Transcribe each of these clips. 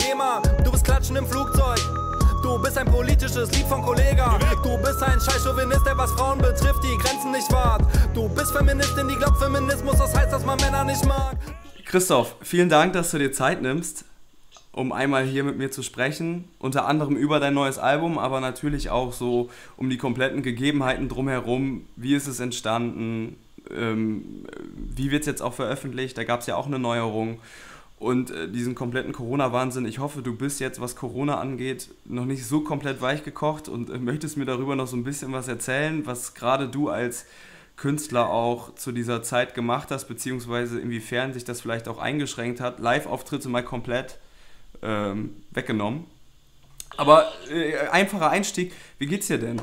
GEMA. Du bist Klatschen im Flugzeug. Du bist ein politisches Lied von Kollega. Du bist ein scheiß Chauvinist, der was Frauen betrifft, die Grenzen nicht wahrt. Du bist Feministin, die glaubt Feminismus, das heißt, dass man Männer nicht mag. Christoph, vielen Dank, dass du dir Zeit nimmst, um einmal hier mit mir zu sprechen. Unter anderem über dein neues Album, aber natürlich auch so um die kompletten Gegebenheiten drumherum. Wie ist es entstanden? Ähm, wie wird es jetzt auch veröffentlicht? Da gab es ja auch eine Neuerung und äh, diesen kompletten Corona-Wahnsinn. Ich hoffe, du bist jetzt, was Corona angeht, noch nicht so komplett weich gekocht und äh, möchtest mir darüber noch so ein bisschen was erzählen, was gerade du als Künstler auch zu dieser Zeit gemacht hast, beziehungsweise inwiefern sich das vielleicht auch eingeschränkt hat. Live-Auftritte mal komplett ähm, weggenommen. Aber äh, einfacher Einstieg, wie geht's dir denn?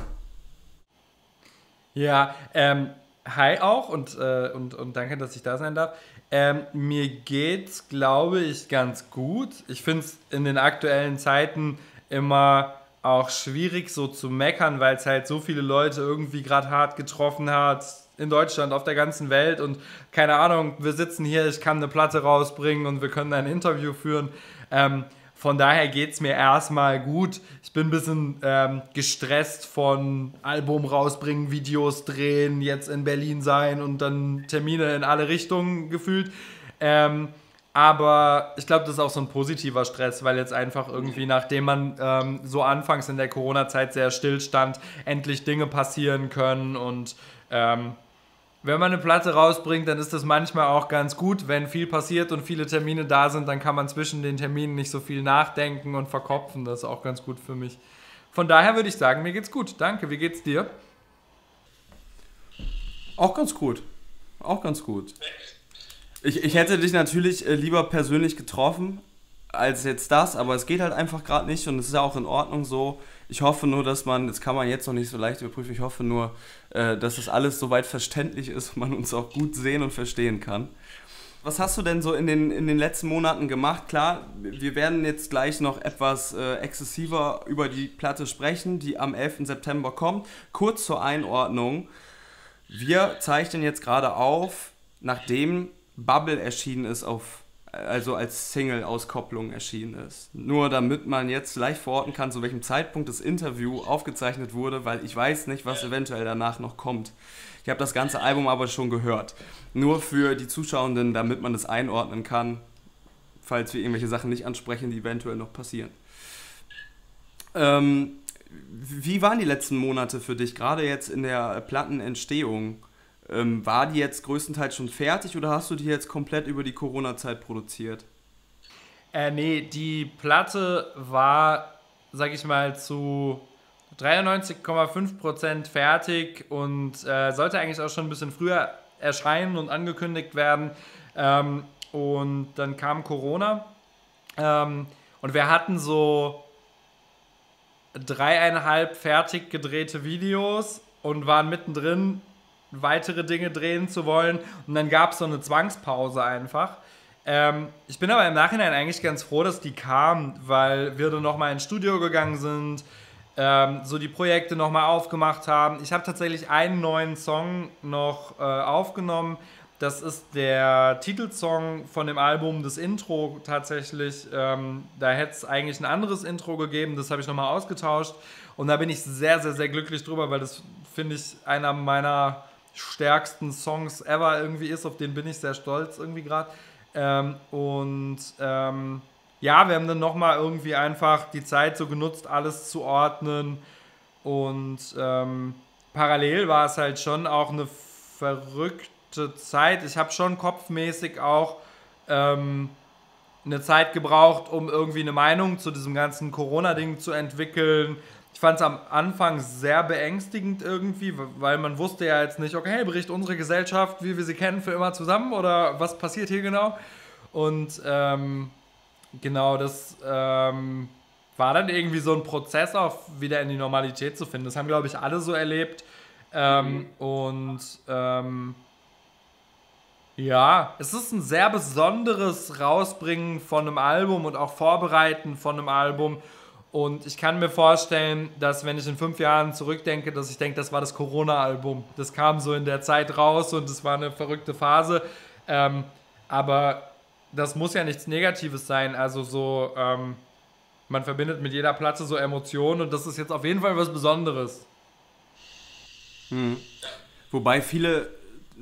Ja, ähm, hi auch und, äh, und, und danke, dass ich da sein darf. Ähm, mir geht's, glaube ich, ganz gut. Ich finde es in den aktuellen Zeiten immer auch schwierig so zu meckern, weil es halt so viele Leute irgendwie gerade hart getroffen hat in Deutschland, auf der ganzen Welt und keine Ahnung, wir sitzen hier, ich kann eine Platte rausbringen und wir können ein Interview führen. Ähm, von daher geht es mir erstmal gut. Ich bin ein bisschen ähm, gestresst von Album rausbringen, Videos drehen, jetzt in Berlin sein und dann Termine in alle Richtungen gefühlt. Ähm, aber ich glaube, das ist auch so ein positiver Stress, weil jetzt einfach irgendwie, nachdem man ähm, so anfangs in der Corona-Zeit sehr still stand, endlich Dinge passieren können und ähm, wenn man eine Platte rausbringt, dann ist das manchmal auch ganz gut. Wenn viel passiert und viele Termine da sind, dann kann man zwischen den Terminen nicht so viel nachdenken und verkopfen. Das ist auch ganz gut für mich. Von daher würde ich sagen, mir geht's gut. Danke. Wie geht's dir? Auch ganz gut. Auch ganz gut. Ich, ich hätte dich natürlich äh, lieber persönlich getroffen als jetzt das, aber es geht halt einfach gerade nicht und es ist ja auch in Ordnung so. Ich hoffe nur, dass man, das kann man jetzt noch nicht so leicht überprüfen, ich hoffe nur, äh, dass das alles soweit verständlich ist und man uns auch gut sehen und verstehen kann. Was hast du denn so in den, in den letzten Monaten gemacht? Klar, wir werden jetzt gleich noch etwas äh, exzessiver über die Platte sprechen, die am 11. September kommt. Kurz zur Einordnung. Wir zeichnen jetzt gerade auf, nachdem Bubble erschienen ist auf also als Single-Auskopplung erschienen ist. Nur damit man jetzt leicht verorten kann, zu welchem Zeitpunkt das Interview aufgezeichnet wurde, weil ich weiß nicht, was eventuell danach noch kommt. Ich habe das ganze Album aber schon gehört. Nur für die Zuschauenden, damit man das einordnen kann, falls wir irgendwelche Sachen nicht ansprechen, die eventuell noch passieren. Ähm, wie waren die letzten Monate für dich, gerade jetzt in der Plattenentstehung? Ähm, war die jetzt größtenteils schon fertig oder hast du die jetzt komplett über die Corona-Zeit produziert? Äh, nee, die Platte war, sag ich mal, zu 93,5% fertig und äh, sollte eigentlich auch schon ein bisschen früher erscheinen und angekündigt werden. Ähm, und dann kam Corona ähm, und wir hatten so dreieinhalb fertig gedrehte Videos und waren mittendrin weitere Dinge drehen zu wollen. Und dann gab es so eine Zwangspause einfach. Ähm, ich bin aber im Nachhinein eigentlich ganz froh, dass die kam, weil wir dann nochmal ins Studio gegangen sind, ähm, so die Projekte nochmal aufgemacht haben. Ich habe tatsächlich einen neuen Song noch äh, aufgenommen. Das ist der Titelsong von dem Album, das Intro tatsächlich. Ähm, da hätte es eigentlich ein anderes Intro gegeben, das habe ich nochmal ausgetauscht. Und da bin ich sehr, sehr, sehr glücklich drüber, weil das finde ich einer meiner stärksten Songs ever irgendwie ist. Auf den bin ich sehr stolz irgendwie gerade. Ähm, und ähm, ja, wir haben dann nochmal irgendwie einfach die Zeit so genutzt, alles zu ordnen. Und ähm, parallel war es halt schon auch eine verrückte Zeit. Ich habe schon kopfmäßig auch ähm, eine Zeit gebraucht, um irgendwie eine Meinung zu diesem ganzen Corona-Ding zu entwickeln ich fand es am Anfang sehr beängstigend irgendwie, weil man wusste ja jetzt nicht, okay, bricht unsere Gesellschaft, wie wir sie kennen, für immer zusammen oder was passiert hier genau? Und ähm, genau das ähm, war dann irgendwie so ein Prozess, auch wieder in die Normalität zu finden. Das haben, glaube ich, alle so erlebt. Ähm, mhm. Und ähm, ja, es ist ein sehr besonderes Rausbringen von einem Album und auch Vorbereiten von einem Album. Und ich kann mir vorstellen, dass wenn ich in fünf Jahren zurückdenke, dass ich denke, das war das Corona-Album. Das kam so in der Zeit raus und es war eine verrückte Phase. Ähm, aber das muss ja nichts Negatives sein. Also so, ähm, man verbindet mit jeder Platte so Emotionen und das ist jetzt auf jeden Fall was Besonderes. Hm. Wobei viele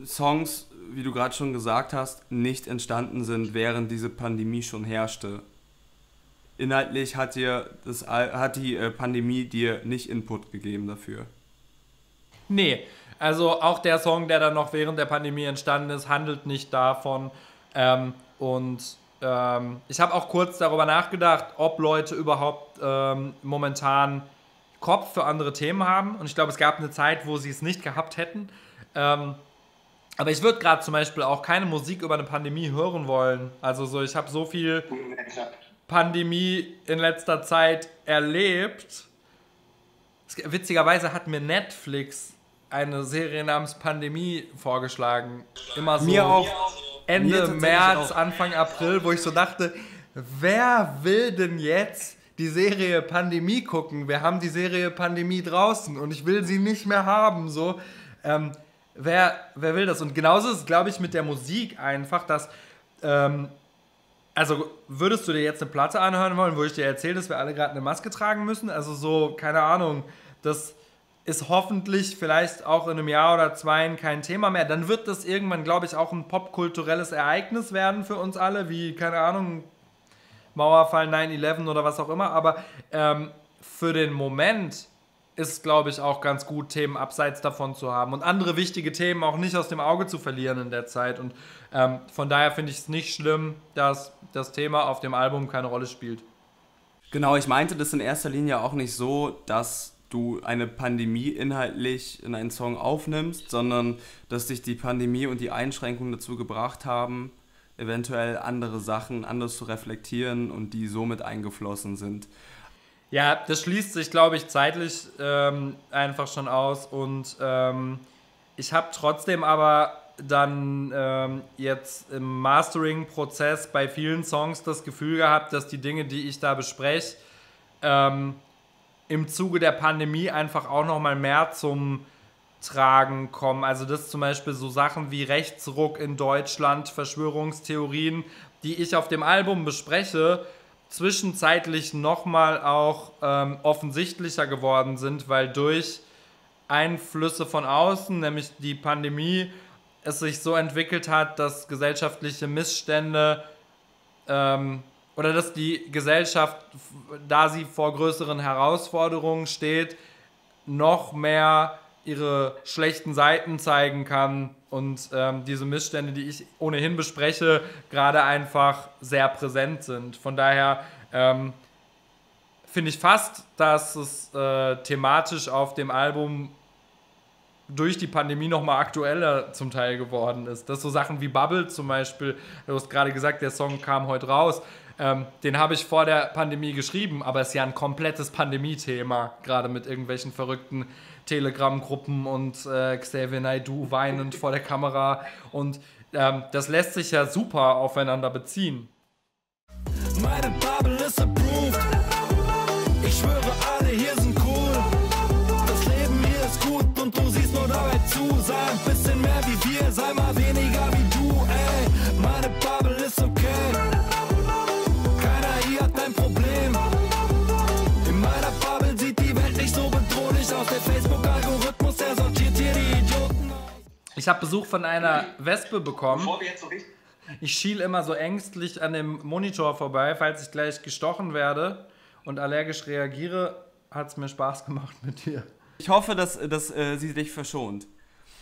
Songs, wie du gerade schon gesagt hast, nicht entstanden sind, während diese Pandemie schon herrschte. Inhaltlich hat, dir das, hat die äh, Pandemie dir nicht Input gegeben dafür. Nee, also auch der Song, der dann noch während der Pandemie entstanden ist, handelt nicht davon. Ähm, und ähm, ich habe auch kurz darüber nachgedacht, ob Leute überhaupt ähm, momentan Kopf für andere Themen haben. Und ich glaube, es gab eine Zeit, wo sie es nicht gehabt hätten. Ähm, aber ich würde gerade zum Beispiel auch keine Musik über eine Pandemie hören wollen. Also so, ich habe so viel Pandemie in letzter Zeit erlebt. Witzigerweise hat mir Netflix eine Serie namens Pandemie vorgeschlagen. Immer so mir auch. Ende mir März, auch. Anfang April, wo ich so dachte, wer will denn jetzt die Serie Pandemie gucken? Wir haben die Serie Pandemie draußen und ich will sie nicht mehr haben. So, ähm, wer, wer will das? Und genauso ist es, glaube ich, mit der Musik einfach, dass. Ähm, also würdest du dir jetzt eine Platte anhören wollen, wo ich dir erzähle, dass wir alle gerade eine Maske tragen müssen? Also so, keine Ahnung, das ist hoffentlich vielleicht auch in einem Jahr oder zwei kein Thema mehr. Dann wird das irgendwann, glaube ich, auch ein popkulturelles Ereignis werden für uns alle, wie, keine Ahnung, Mauerfall 9-11 oder was auch immer. Aber ähm, für den Moment ist glaube ich, auch ganz gut, Themen abseits davon zu haben und andere wichtige Themen auch nicht aus dem Auge zu verlieren in der Zeit. Und ähm, von daher finde ich es nicht schlimm, dass das Thema auf dem Album keine Rolle spielt. Genau, ich meinte das in erster Linie auch nicht so, dass du eine Pandemie inhaltlich in einen Song aufnimmst, sondern dass dich die Pandemie und die Einschränkungen dazu gebracht haben, eventuell andere Sachen anders zu reflektieren und die somit eingeflossen sind. Ja, das schließt sich, glaube ich, zeitlich ähm, einfach schon aus und ähm, ich habe trotzdem aber dann ähm, jetzt im Mastering-Prozess bei vielen Songs das Gefühl gehabt, dass die Dinge, die ich da bespreche, ähm, im Zuge der Pandemie einfach auch noch mal mehr zum Tragen kommen. Also das zum Beispiel so Sachen wie Rechtsruck in Deutschland, Verschwörungstheorien, die ich auf dem Album bespreche, zwischenzeitlich noch mal auch ähm, offensichtlicher geworden sind, weil durch Einflüsse von außen, nämlich die Pandemie, es sich so entwickelt hat, dass gesellschaftliche Missstände ähm, oder dass die Gesellschaft, da sie vor größeren Herausforderungen steht, noch mehr ihre schlechten Seiten zeigen kann und ähm, diese Missstände, die ich ohnehin bespreche, gerade einfach sehr präsent sind. Von daher ähm, finde ich fast, dass es äh, thematisch auf dem Album durch die Pandemie nochmal aktueller zum Teil geworden ist. Dass so Sachen wie Bubble zum Beispiel, du hast gerade gesagt, der Song kam heute raus, ähm, den habe ich vor der Pandemie geschrieben, aber es ist ja ein komplettes Pandemie-Thema, gerade mit irgendwelchen verrückten Telegram-Gruppen und äh, Xavier Naidoo weinend vor der Kamera. Und ähm, das lässt sich ja super aufeinander beziehen. Meine Bubble ist approved. Ich habe Besuch von einer Wespe bekommen. Bevor wir jetzt so ich schiel immer so ängstlich an dem Monitor vorbei, falls ich gleich gestochen werde und allergisch reagiere, hat es mir Spaß gemacht mit dir. Ich hoffe, dass, dass äh, sie dich verschont.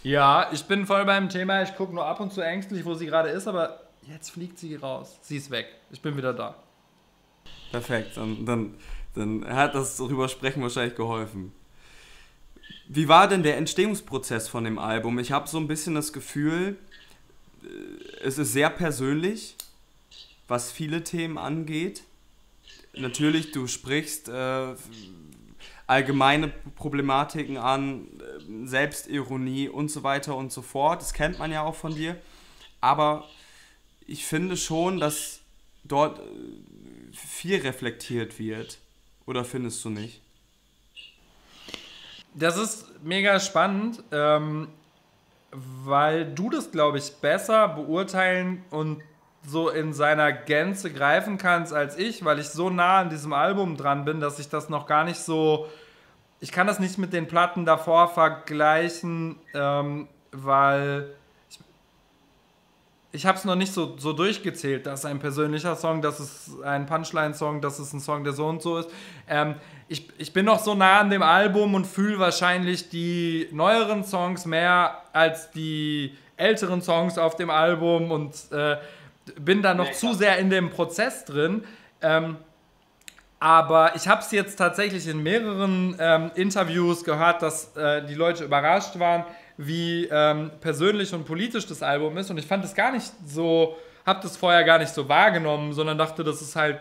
Ja, ich bin voll beim Thema. Ich gucke nur ab und zu ängstlich, wo sie gerade ist, aber jetzt fliegt sie raus. Sie ist weg. Ich bin wieder da. Perfekt. Dann, dann, dann hat das darüber sprechen wahrscheinlich geholfen. Wie war denn der Entstehungsprozess von dem Album? Ich habe so ein bisschen das Gefühl, äh, es ist sehr persönlich, was viele Themen angeht. Natürlich, du sprichst äh, allgemeine Problematiken an, äh, Selbstironie und so weiter und so fort. Das kennt man ja auch von dir. Aber ich finde schon, dass dort äh, viel reflektiert wird. Oder findest du nicht? Das ist mega spannend, ähm, weil du das, glaube ich, besser beurteilen und so in seiner Gänze greifen kannst als ich, weil ich so nah an diesem Album dran bin, dass ich das noch gar nicht so. Ich kann das nicht mit den Platten davor vergleichen, ähm, weil ich, ich habe es noch nicht so, so durchgezählt. Das ist ein persönlicher Song, das ist ein Punchline-Song, das ist ein Song, der so und so ist. Ähm, ich, ich bin noch so nah an dem Album und fühle wahrscheinlich die neueren Songs mehr als die älteren Songs auf dem Album und äh, bin da noch nee, zu sehr in dem Prozess drin. Ähm, aber ich habe es jetzt tatsächlich in mehreren ähm, Interviews gehört, dass äh, die Leute überrascht waren, wie ähm, persönlich und politisch das Album ist. Und ich fand es gar nicht so, habe das vorher gar nicht so wahrgenommen, sondern dachte, das ist halt,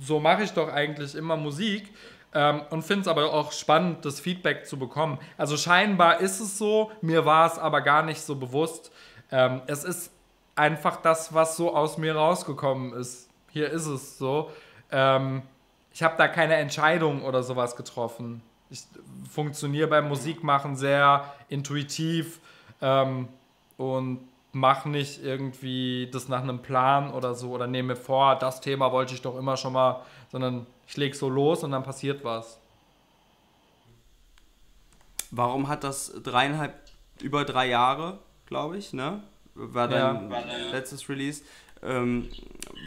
so mache ich doch eigentlich immer Musik. Ähm, und finde es aber auch spannend, das Feedback zu bekommen. Also scheinbar ist es so, mir war es aber gar nicht so bewusst. Ähm, es ist einfach das, was so aus mir rausgekommen ist. Hier ist es so. Ähm, ich habe da keine Entscheidung oder sowas getroffen. Ich funktioniere beim Musikmachen sehr intuitiv ähm, und mache nicht irgendwie das nach einem Plan oder so oder nehme vor, das Thema wollte ich doch immer schon mal, sondern ich lege so los und dann passiert was. Warum hat das dreieinhalb, über drei Jahre, glaube ich, ne? War dein ja. letztes Release. Ähm,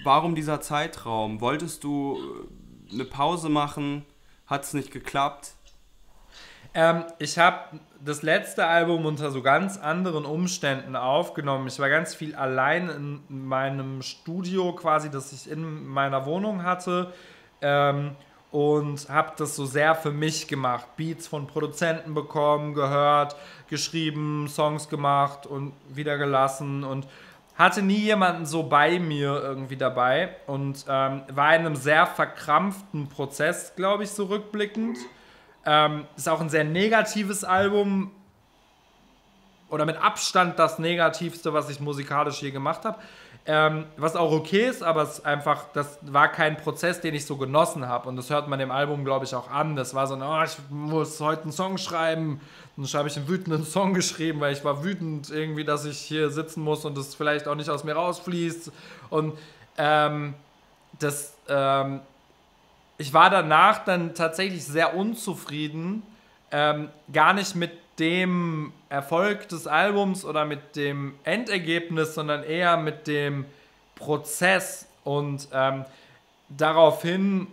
warum dieser Zeitraum? Wolltest du äh, eine Pause machen? Hat es nicht geklappt? Ähm, ich habe das letzte Album unter so ganz anderen Umständen aufgenommen. Ich war ganz viel allein in meinem Studio quasi, das ich in meiner Wohnung hatte. Ähm, und habe das so sehr für mich gemacht. Beats von Produzenten bekommen, gehört, geschrieben, Songs gemacht und wieder gelassen und hatte nie jemanden so bei mir irgendwie dabei und ähm, war in einem sehr verkrampften Prozess, glaube ich, so rückblickend. Ähm, ist auch ein sehr negatives Album oder mit Abstand das negativste, was ich musikalisch je gemacht habe. Ähm, was auch okay ist, aber es einfach, das war kein Prozess, den ich so genossen habe. Und das hört man dem Album, glaube ich, auch an. Das war so, oh, ich muss heute einen Song schreiben. Und dann habe ich einen wütenden Song geschrieben, weil ich war wütend irgendwie, dass ich hier sitzen muss und das vielleicht auch nicht aus mir rausfließt. Und ähm, das, ähm, ich war danach dann tatsächlich sehr unzufrieden. Ähm, gar nicht mit dem Erfolg des Albums oder mit dem Endergebnis, sondern eher mit dem Prozess. Und ähm, daraufhin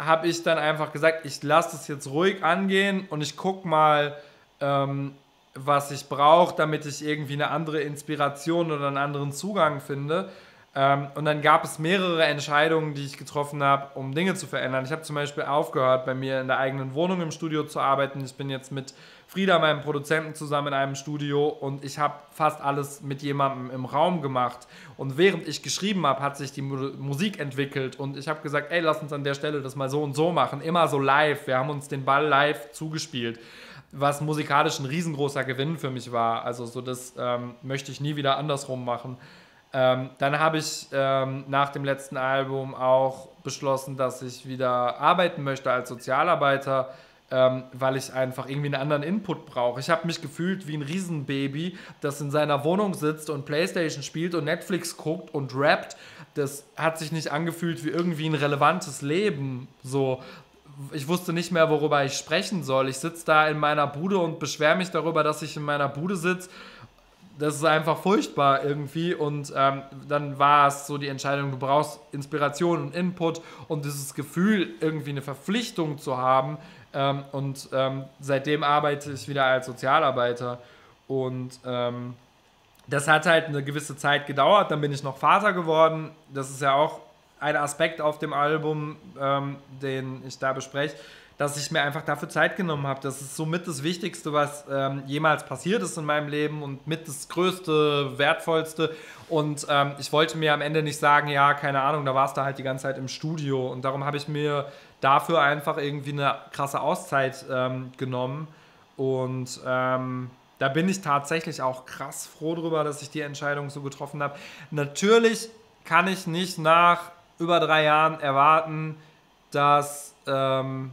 habe ich dann einfach gesagt, ich lasse es jetzt ruhig angehen und ich gucke mal, ähm, was ich brauche, damit ich irgendwie eine andere Inspiration oder einen anderen Zugang finde. Ähm, und dann gab es mehrere Entscheidungen, die ich getroffen habe, um Dinge zu verändern. Ich habe zum Beispiel aufgehört, bei mir in der eigenen Wohnung im Studio zu arbeiten. Ich bin jetzt mit Frieda, meinem Produzenten, zusammen in einem Studio und ich habe fast alles mit jemandem im Raum gemacht. Und während ich geschrieben habe, hat sich die Musik entwickelt und ich habe gesagt, ey, lass uns an der Stelle das mal so und so machen. Immer so live. Wir haben uns den Ball live zugespielt was musikalisch ein riesengroßer Gewinn für mich war. Also so das ähm, möchte ich nie wieder andersrum machen. Ähm, dann habe ich ähm, nach dem letzten Album auch beschlossen, dass ich wieder arbeiten möchte als Sozialarbeiter, ähm, weil ich einfach irgendwie einen anderen Input brauche. Ich habe mich gefühlt wie ein Riesenbaby, das in seiner Wohnung sitzt und Playstation spielt und Netflix guckt und rappt. Das hat sich nicht angefühlt wie irgendwie ein relevantes Leben. So, ich wusste nicht mehr, worüber ich sprechen soll. Ich sitze da in meiner Bude und beschwere mich darüber, dass ich in meiner Bude sitze das ist einfach furchtbar irgendwie. Und ähm, dann war es so die Entscheidung, du brauchst Inspiration und Input und dieses Gefühl, irgendwie eine Verpflichtung zu haben. Ähm, und ähm, seitdem arbeite ich wieder als Sozialarbeiter. Und ähm, das hat halt eine gewisse Zeit gedauert. Dann bin ich noch Vater geworden. Das ist ja auch ein Aspekt auf dem Album, ähm, den ich da bespreche dass ich mir einfach dafür Zeit genommen habe. Das ist somit das Wichtigste, was ähm, jemals passiert ist in meinem Leben und mit das Größte, Wertvollste. Und ähm, ich wollte mir am Ende nicht sagen, ja, keine Ahnung, da warst du halt die ganze Zeit im Studio. Und darum habe ich mir dafür einfach irgendwie eine krasse Auszeit ähm, genommen. Und ähm, da bin ich tatsächlich auch krass froh drüber, dass ich die Entscheidung so getroffen habe. Natürlich kann ich nicht nach über drei Jahren erwarten, dass ähm,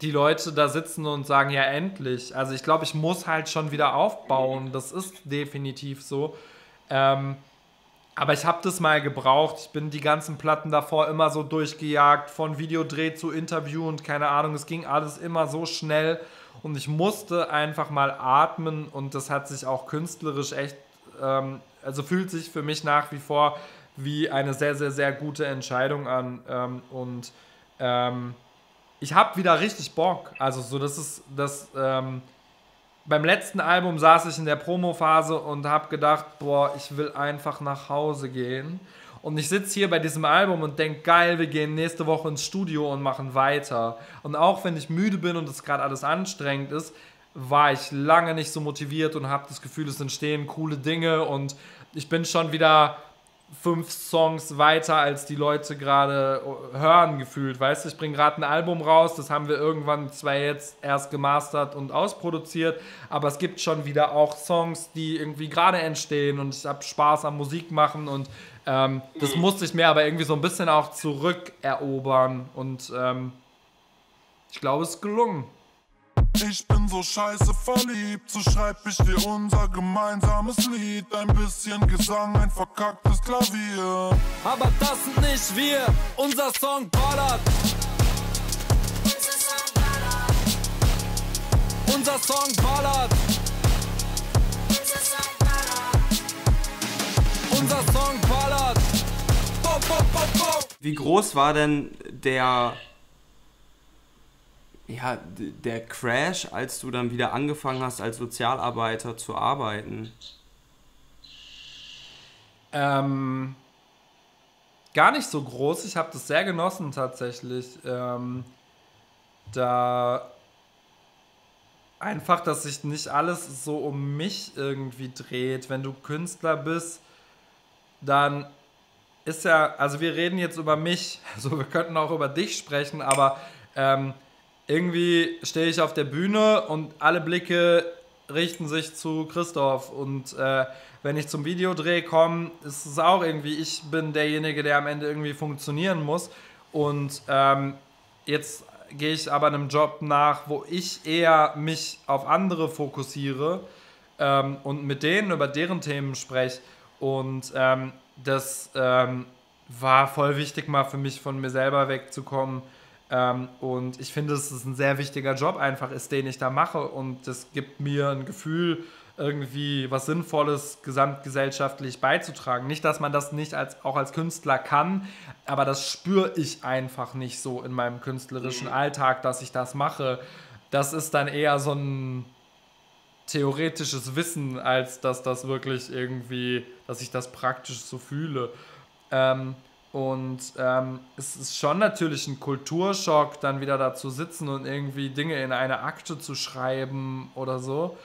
die Leute da sitzen und sagen, ja, endlich. Also ich glaube, ich muss halt schon wieder aufbauen. Das ist definitiv so. Ähm, Aber ich habe das mal gebraucht. Ich bin die ganzen Platten davor immer so durchgejagt, von Videodreh zu Interview und keine Ahnung. Es ging alles immer so schnell und ich musste einfach mal atmen und das hat sich auch künstlerisch echt, ähm, also fühlt sich für mich nach wie vor wie eine sehr, sehr, sehr gute Entscheidung an. Ähm, und ähm, ich habe wieder richtig Bock. Also so, das ist das. Beim letzten Album saß ich in der Promo-Phase und habe gedacht, boah, ich will einfach nach Hause gehen. Und ich sitze hier bei diesem Album und denke, geil, wir gehen nächste Woche ins Studio und machen weiter. Und auch wenn ich müde bin und es gerade alles anstrengend ist, war ich lange nicht so motiviert und habe das Gefühl, es entstehen coole Dinge und ich bin schon wieder fünf Songs weiter, als die Leute gerade hören gefühlt. Weißt du, ich bringe gerade ein Album raus, das haben wir irgendwann zwar jetzt erst gemastert und ausproduziert, aber es gibt schon wieder auch Songs, die irgendwie gerade entstehen und ich habe Spaß am Musik machen und ähm, das musste ich mir aber irgendwie so ein bisschen auch zurückerobern und ähm, ich glaube, es ist gelungen. Ich bin so scheiße verliebt, so schreib ich dir unser gemeinsames Lied. Ein bisschen Gesang, ein verkacktes Klavier. Aber das sind nicht wir, unser Song ballert. Unser Song ballert. Unser Song ballert. Bo, bo, bo. Wie groß war denn der ja, der Crash, als du dann wieder angefangen hast, als Sozialarbeiter zu arbeiten? Ähm, gar nicht so groß. Ich habe das sehr genossen tatsächlich. Ähm, da einfach, dass sich nicht alles so um mich irgendwie dreht. Wenn du Künstler bist, dann ist ja, also wir reden jetzt über mich, also wir könnten auch über dich sprechen, aber ähm, irgendwie stehe ich auf der Bühne und alle Blicke richten sich zu Christoph. Und äh, wenn ich zum Videodreh komme, ist es auch irgendwie, ich bin derjenige, der am Ende irgendwie funktionieren muss. Und ähm, jetzt gehe ich aber einem Job nach, wo ich eher mich auf andere fokussiere ähm, und mit denen über deren Themen spreche. Und ähm, das ähm, war voll wichtig, mal für mich von mir selber wegzukommen ähm, und ich finde, es ein sehr wichtiger Job einfach ist, den ich da mache. Und das gibt mir ein Gefühl, irgendwie was Sinnvolles gesamtgesellschaftlich beizutragen. Nicht, dass man das nicht als, auch als Künstler kann, aber das spüre ich einfach nicht so in meinem künstlerischen mhm. Alltag, dass ich das mache. Das ist dann eher so ein theoretisches Wissen, als dass das wirklich irgendwie, dass ich das praktisch so fühle. Ähm, und ähm, es ist schon natürlich ein Kulturschock, dann wieder da zu sitzen und irgendwie Dinge in eine Akte zu schreiben oder so.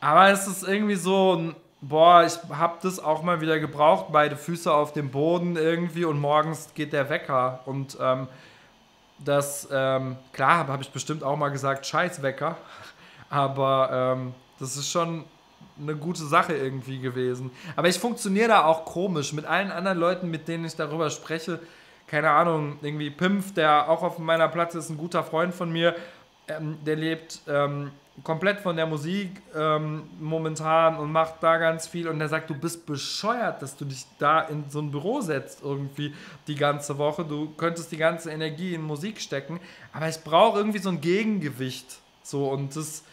Aber es ist irgendwie so, boah, ich habe das auch mal wieder gebraucht, beide Füße auf dem Boden irgendwie und morgens geht der Wecker. Und ähm, das, ähm, klar, habe ich bestimmt auch mal gesagt, scheiß Wecker. Aber ähm, das ist schon eine gute Sache irgendwie gewesen. Aber ich funktioniere da auch komisch mit allen anderen Leuten, mit denen ich darüber spreche. Keine Ahnung, irgendwie Pimpf, der auch auf meiner Platte ist, ein guter Freund von mir. Ähm, der lebt ähm, komplett von der Musik ähm, momentan und macht da ganz viel. Und der sagt, du bist bescheuert, dass du dich da in so ein Büro setzt irgendwie die ganze Woche. Du könntest die ganze Energie in Musik stecken. Aber ich brauche irgendwie so ein Gegengewicht. So und das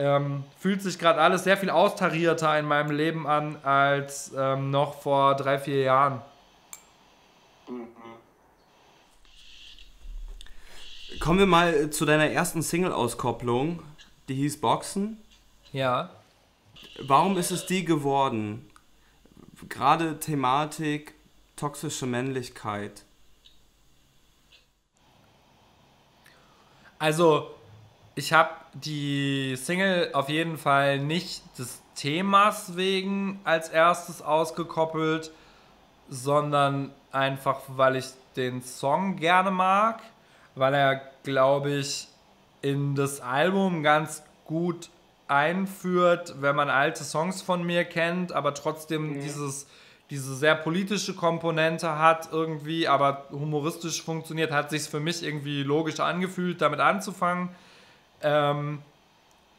ähm, fühlt sich gerade alles sehr viel austarierter in meinem Leben an als ähm, noch vor drei, vier Jahren. Kommen wir mal zu deiner ersten Single-Auskopplung, die hieß Boxen. Ja. Warum ist es die geworden? Gerade Thematik toxische Männlichkeit. Also, ich habe die Single auf jeden Fall nicht des Themas wegen als erstes ausgekoppelt, sondern einfach, weil ich den Song gerne mag, weil er, glaube ich, in das Album ganz gut einführt, wenn man alte Songs von mir kennt, aber trotzdem mhm. dieses, diese sehr politische Komponente hat irgendwie, aber humoristisch funktioniert, hat sich für mich irgendwie logisch angefühlt, damit anzufangen. Ähm,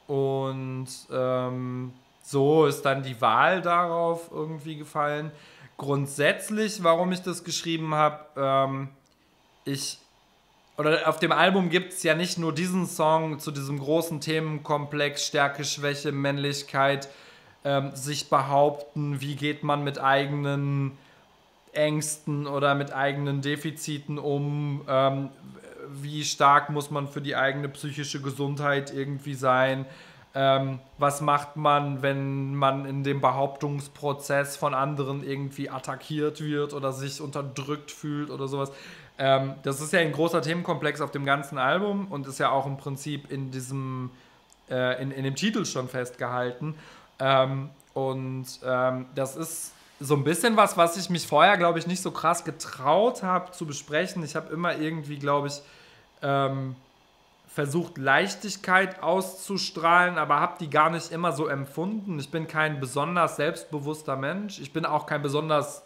und ähm, so ist dann die Wahl darauf irgendwie gefallen. grundsätzlich, warum ich das geschrieben habe, ähm, ich oder auf dem Album gibt es ja nicht nur diesen Song zu diesem großen Themenkomplex Stärke, Schwäche, Männlichkeit, ähm, sich behaupten, wie geht man mit eigenen Ängsten oder mit eigenen Defiziten um, ähm, wie stark muss man für die eigene psychische Gesundheit irgendwie sein, ähm, was macht man, wenn man in dem Behauptungsprozess von anderen irgendwie attackiert wird oder sich unterdrückt fühlt oder sowas. Ähm, das ist ja ein großer Themenkomplex auf dem ganzen Album und ist ja auch im Prinzip in diesem, äh, in, in dem Titel schon festgehalten. Ähm, und ähm, das ist so ein bisschen was, was ich mich vorher, glaube ich, nicht so krass getraut habe zu besprechen. Ich habe immer irgendwie, glaube ich, ähm, versucht, Leichtigkeit auszustrahlen, aber habe die gar nicht immer so empfunden. Ich bin kein besonders selbstbewusster Mensch. Ich bin auch kein besonders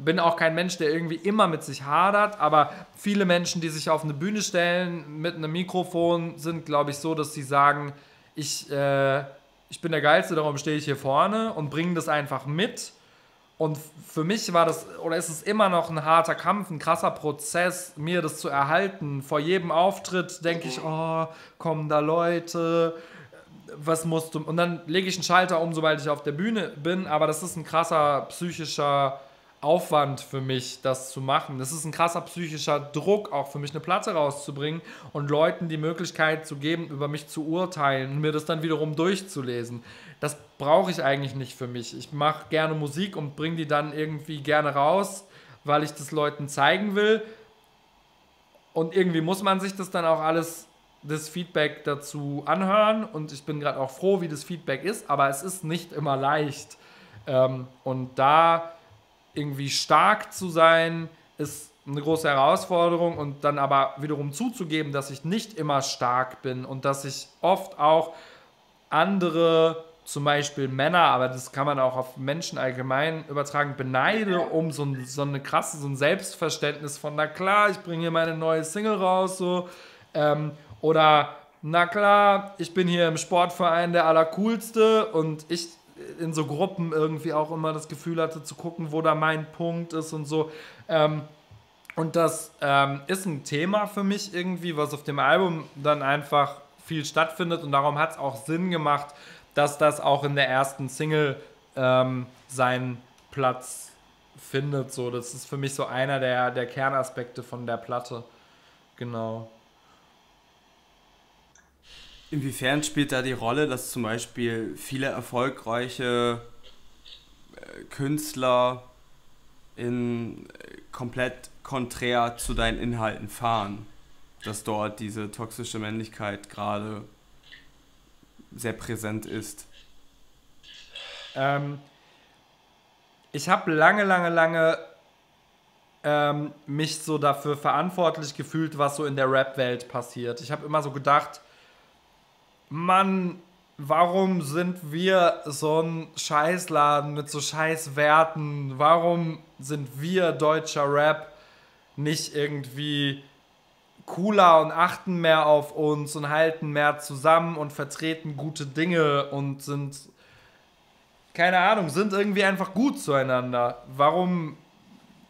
bin auch kein Mensch, der irgendwie immer mit sich hadert, aber viele Menschen, die sich auf eine Bühne stellen mit einem Mikrofon, sind, glaube ich, so, dass sie sagen, ich, äh, ich bin der Geilste, darum stehe ich hier vorne und bringen das einfach mit. Und für mich war das, oder ist es immer noch ein harter Kampf, ein krasser Prozess, mir das zu erhalten. Vor jedem Auftritt denke ich, oh, kommen da Leute, was musst du. Und dann lege ich einen Schalter um, sobald ich auf der Bühne bin. Aber das ist ein krasser psychischer Aufwand für mich, das zu machen. Das ist ein krasser psychischer Druck, auch für mich eine Platte rauszubringen und Leuten die Möglichkeit zu geben, über mich zu urteilen und mir das dann wiederum durchzulesen. Das brauche ich eigentlich nicht für mich. Ich mache gerne Musik und bringe die dann irgendwie gerne raus, weil ich das Leuten zeigen will. Und irgendwie muss man sich das dann auch alles, das Feedback dazu anhören. Und ich bin gerade auch froh, wie das Feedback ist, aber es ist nicht immer leicht. Ähm, und da irgendwie stark zu sein, ist eine große Herausforderung und dann aber wiederum zuzugeben, dass ich nicht immer stark bin und dass ich oft auch andere, zum Beispiel Männer, aber das kann man auch auf Menschen allgemein übertragen, beneide um so, ein, so eine krasse, so ein Selbstverständnis von, na klar, ich bringe hier meine neue Single raus, so, ähm, oder na klar, ich bin hier im Sportverein der Allercoolste und ich in so Gruppen irgendwie auch immer das Gefühl hatte, zu gucken, wo da mein Punkt ist und so. Ähm, und das ähm, ist ein Thema für mich irgendwie, was auf dem Album dann einfach viel stattfindet. Und darum hat es auch Sinn gemacht, dass das auch in der ersten Single ähm, seinen Platz findet. So, das ist für mich so einer der, der Kernaspekte von der Platte. Genau. Inwiefern spielt da die Rolle, dass zum Beispiel viele erfolgreiche äh, Künstler in äh, komplett konträr zu deinen Inhalten fahren? Dass dort diese toxische Männlichkeit gerade sehr präsent ist? Ähm, ich habe lange, lange, lange ähm, mich so dafür verantwortlich gefühlt, was so in der Rap-Welt passiert. Ich habe immer so gedacht, Mann, warum sind wir so ein Scheißladen mit so Scheißwerten? Warum sind wir deutscher Rap nicht irgendwie cooler und achten mehr auf uns und halten mehr zusammen und vertreten gute Dinge und sind, keine Ahnung, sind irgendwie einfach gut zueinander. Warum,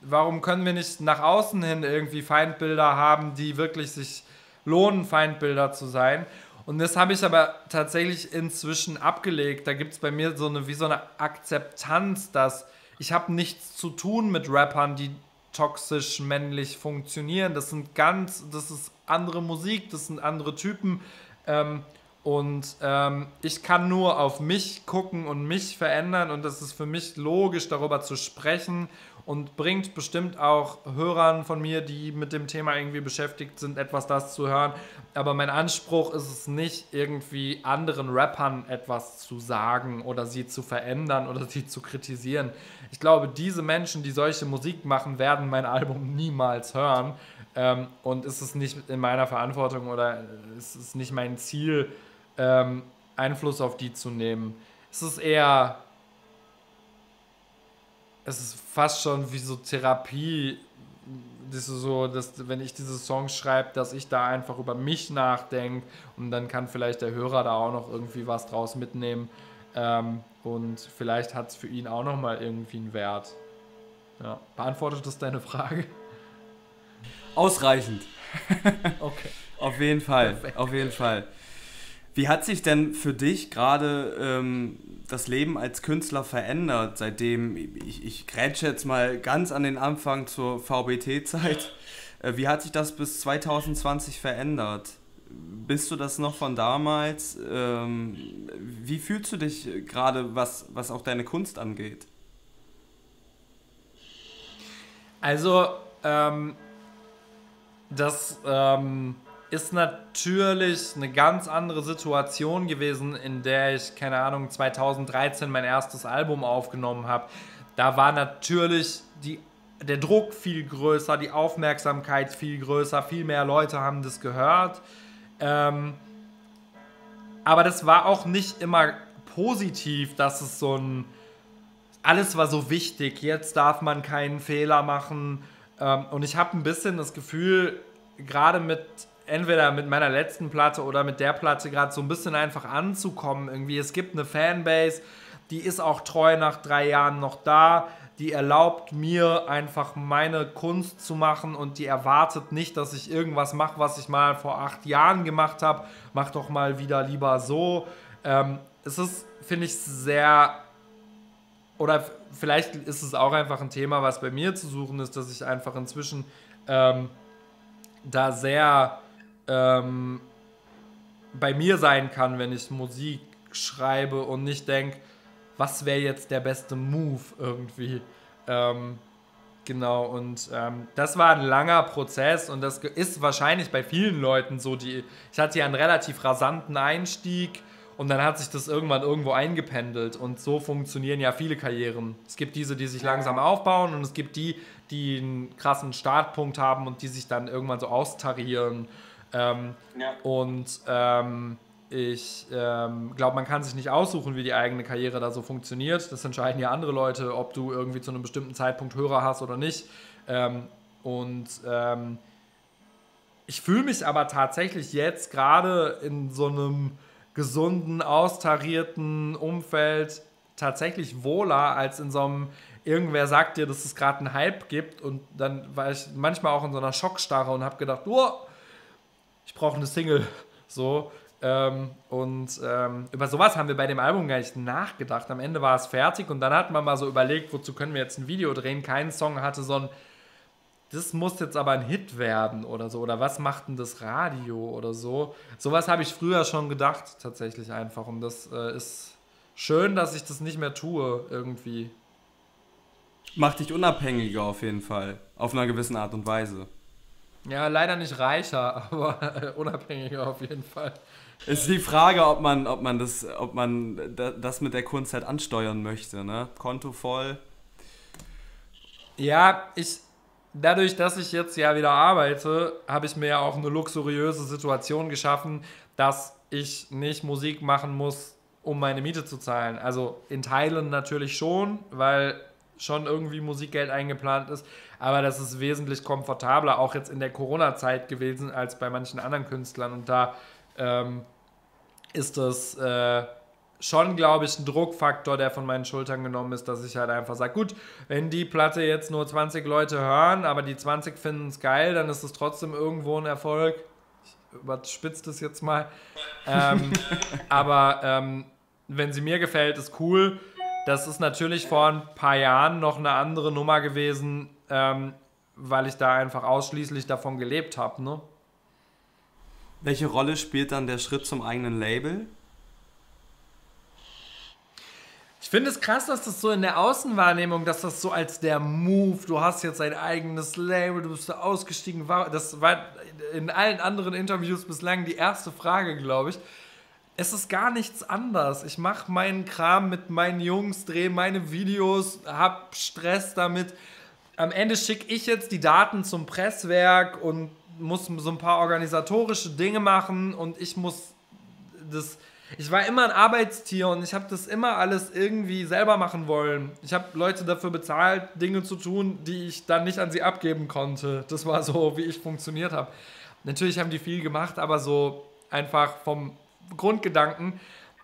warum können wir nicht nach außen hin irgendwie Feindbilder haben, die wirklich sich lohnen, Feindbilder zu sein? Und das habe ich aber tatsächlich inzwischen abgelegt. Da gibt es bei mir so eine, wie so eine Akzeptanz, dass ich habe nichts zu tun mit Rappern, die toxisch männlich funktionieren. Das sind ganz, das ist andere Musik, das sind andere Typen. Ähm, und ähm, ich kann nur auf mich gucken und mich verändern und das ist für mich logisch, darüber zu sprechen und bringt bestimmt auch Hörern von mir, die mit dem Thema irgendwie beschäftigt sind, etwas das zu hören. Aber mein Anspruch ist es nicht, irgendwie anderen Rappern etwas zu sagen oder sie zu verändern oder sie zu kritisieren. Ich glaube, diese Menschen, die solche Musik machen, werden mein Album niemals hören. Ähm, und es ist nicht in meiner Verantwortung oder es ist nicht mein Ziel, ähm, Einfluss auf die zu nehmen. Es ist eher es ist fast schon wie so Therapie, das ist so, dass wenn ich diese Songs schreibe, dass ich da einfach über mich nachdenke und dann kann vielleicht der Hörer da auch noch irgendwie was draus mitnehmen. Ähm, und vielleicht hat es für ihn auch nochmal irgendwie einen Wert. Ja. Beantwortet das deine Frage? Ausreichend. Okay. Auf jeden Fall, auf jeden Fall. Wie hat sich denn für dich gerade ähm, das Leben als Künstler verändert, seitdem, ich, ich grätsche jetzt mal ganz an den Anfang zur VBT-Zeit, äh, wie hat sich das bis 2020 verändert? Bist du das noch von damals? Ähm, wie fühlst du dich gerade, was, was auch deine Kunst angeht? Also, ähm, das ähm, ist natürlich eine ganz andere Situation gewesen, in der ich, keine Ahnung, 2013 mein erstes Album aufgenommen habe. Da war natürlich die, der Druck viel größer, die Aufmerksamkeit viel größer, viel mehr Leute haben das gehört. Ähm, aber das war auch nicht immer positiv, dass es so ein. Alles war so wichtig, jetzt darf man keinen Fehler machen. Ähm, und ich habe ein bisschen das Gefühl, gerade mit entweder mit meiner letzten Platte oder mit der Platte gerade so ein bisschen einfach anzukommen. Irgendwie, es gibt eine Fanbase, die ist auch treu nach drei Jahren noch da, die erlaubt mir einfach meine Kunst zu machen und die erwartet nicht, dass ich irgendwas mache, was ich mal vor acht Jahren gemacht habe. Mach doch mal wieder lieber so. Ähm, es ist, finde ich, sehr oder vielleicht ist es auch einfach ein Thema, was bei mir zu suchen ist, dass ich einfach inzwischen ähm, da sehr ähm, bei mir sein kann, wenn ich Musik schreibe und nicht denke, was wäre jetzt der beste Move irgendwie. Ähm, genau, und ähm, das war ein langer Prozess und das ist wahrscheinlich bei vielen Leuten so. Die, ich hatte ja einen relativ rasanten Einstieg und dann hat sich das irgendwann irgendwo eingependelt und so funktionieren ja viele Karrieren. Es gibt diese, die sich langsam aufbauen und es gibt die, die einen krassen Startpunkt haben und die sich dann irgendwann so austarieren. Ähm, ja. Und ähm, ich ähm, glaube, man kann sich nicht aussuchen, wie die eigene Karriere da so funktioniert. Das entscheiden ja andere Leute, ob du irgendwie zu einem bestimmten Zeitpunkt Hörer hast oder nicht. Ähm, und ähm, ich fühle mich aber tatsächlich jetzt gerade in so einem gesunden, austarierten Umfeld tatsächlich wohler als in so einem irgendwer sagt dir, dass es gerade einen Hype gibt und dann war ich manchmal auch in so einer Schockstarre und habe gedacht, oh, ich brauche eine Single. So. Ähm, und ähm, über sowas haben wir bei dem Album gar nicht nachgedacht. Am Ende war es fertig und dann hat man mal so überlegt, wozu können wir jetzt ein Video drehen. Kein Song hatte so ein, das muss jetzt aber ein Hit werden oder so. Oder was macht denn das Radio oder so. Sowas habe ich früher schon gedacht, tatsächlich einfach. Und das äh, ist schön, dass ich das nicht mehr tue, irgendwie. Macht dich unabhängiger auf jeden Fall. Auf einer gewissen Art und Weise. Ja, leider nicht reicher, aber unabhängiger auf jeden Fall. Es ist die Frage, ob man, ob man, das, ob man das mit der Kunst halt ansteuern möchte, ne? Konto voll. Ja, ich, dadurch, dass ich jetzt ja wieder arbeite, habe ich mir ja auch eine luxuriöse Situation geschaffen, dass ich nicht Musik machen muss, um meine Miete zu zahlen. Also in Teilen natürlich schon, weil schon irgendwie Musikgeld eingeplant ist, aber das ist wesentlich komfortabler, auch jetzt in der Corona-Zeit gewesen, als bei manchen anderen Künstlern. Und da ähm, ist das äh, schon, glaube ich, ein Druckfaktor, der von meinen Schultern genommen ist, dass ich halt einfach sage, gut, wenn die Platte jetzt nur 20 Leute hören, aber die 20 finden es geil, dann ist es trotzdem irgendwo ein Erfolg. Ich überspitze das jetzt mal. ähm, aber ähm, wenn sie mir gefällt, ist cool. Das ist natürlich vor ein paar Jahren noch eine andere Nummer gewesen, ähm, weil ich da einfach ausschließlich davon gelebt habe. Ne? Welche Rolle spielt dann der Schritt zum eigenen Label? Ich finde es krass, dass das so in der Außenwahrnehmung, dass das so als der Move, du hast jetzt ein eigenes Label, du bist da ausgestiegen, war, das war in allen anderen Interviews bislang die erste Frage, glaube ich es ist gar nichts anders. Ich mache meinen Kram mit meinen Jungs, drehe meine Videos, habe Stress damit. Am Ende schicke ich jetzt die Daten zum Presswerk und muss so ein paar organisatorische Dinge machen und ich muss das. Ich war immer ein Arbeitstier und ich habe das immer alles irgendwie selber machen wollen. Ich habe Leute dafür bezahlt, Dinge zu tun, die ich dann nicht an sie abgeben konnte. Das war so, wie ich funktioniert habe. Natürlich haben die viel gemacht, aber so einfach vom Grundgedanken.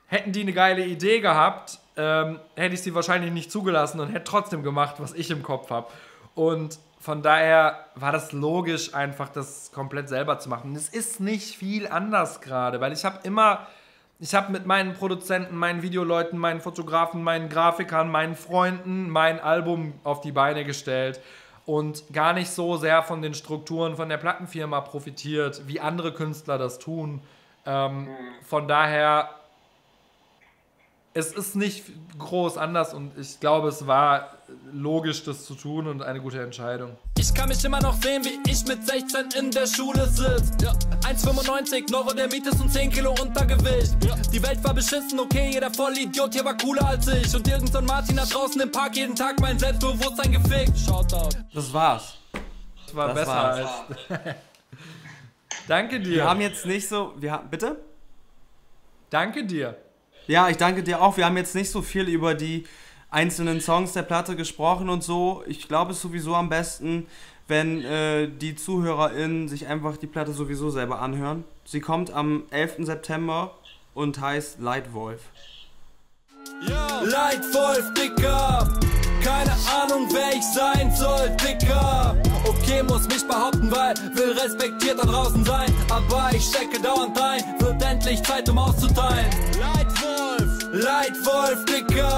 hätten die eine geile Idee gehabt, ähm, hätte ich sie wahrscheinlich nicht zugelassen und hätte trotzdem gemacht, was ich im Kopf habe. Und von daher war das logisch, einfach das komplett selber zu machen. Es ist nicht viel anders gerade, weil ich habe immer, ich habe mit meinen Produzenten, meinen Videoleuten, meinen Fotografen, meinen Grafikern, meinen Freunden mein Album auf die Beine gestellt und gar nicht so sehr von den Strukturen von der Plattenfirma profitiert, wie andere Künstler das tun. Ähm, von daher es ist nicht groß anders und ich glaube, es war logisch, das zu tun und eine gute Entscheidung. Ich kann mich immer noch sehen, wie ich mit 16 in der Schule sitze. Ja. 1,95, Neurodermitis und 10 Kilo Untergewicht. Ja. Die Welt war beschissen, okay, jeder Vollidiot hier war cooler als ich. Und irgendein Martin da draußen im Park jeden Tag mein Selbstbewusstsein gefickt. Shoutout. Das war's. Das war Das besser war's. als. Danke dir. Wir haben jetzt nicht so. Wir haben, bitte? Danke dir. Ja, ich danke dir auch. Wir haben jetzt nicht so viel über die einzelnen Songs der Platte gesprochen und so. Ich glaube, es ist sowieso am besten, wenn äh, die ZuhörerInnen sich einfach die Platte sowieso selber anhören. Sie kommt am 11. September und heißt Lightwolf. Lightwolf, Dicker. Keine Ahnung, wer ich sein soll, Dicker. Okay, muss mich behaupten, weil will respektiert da draußen sein. Aber ich stecke dauernd rein, wird endlich Zeit, um auszuteilen. Lightwolf, Lightwolf, Dicker.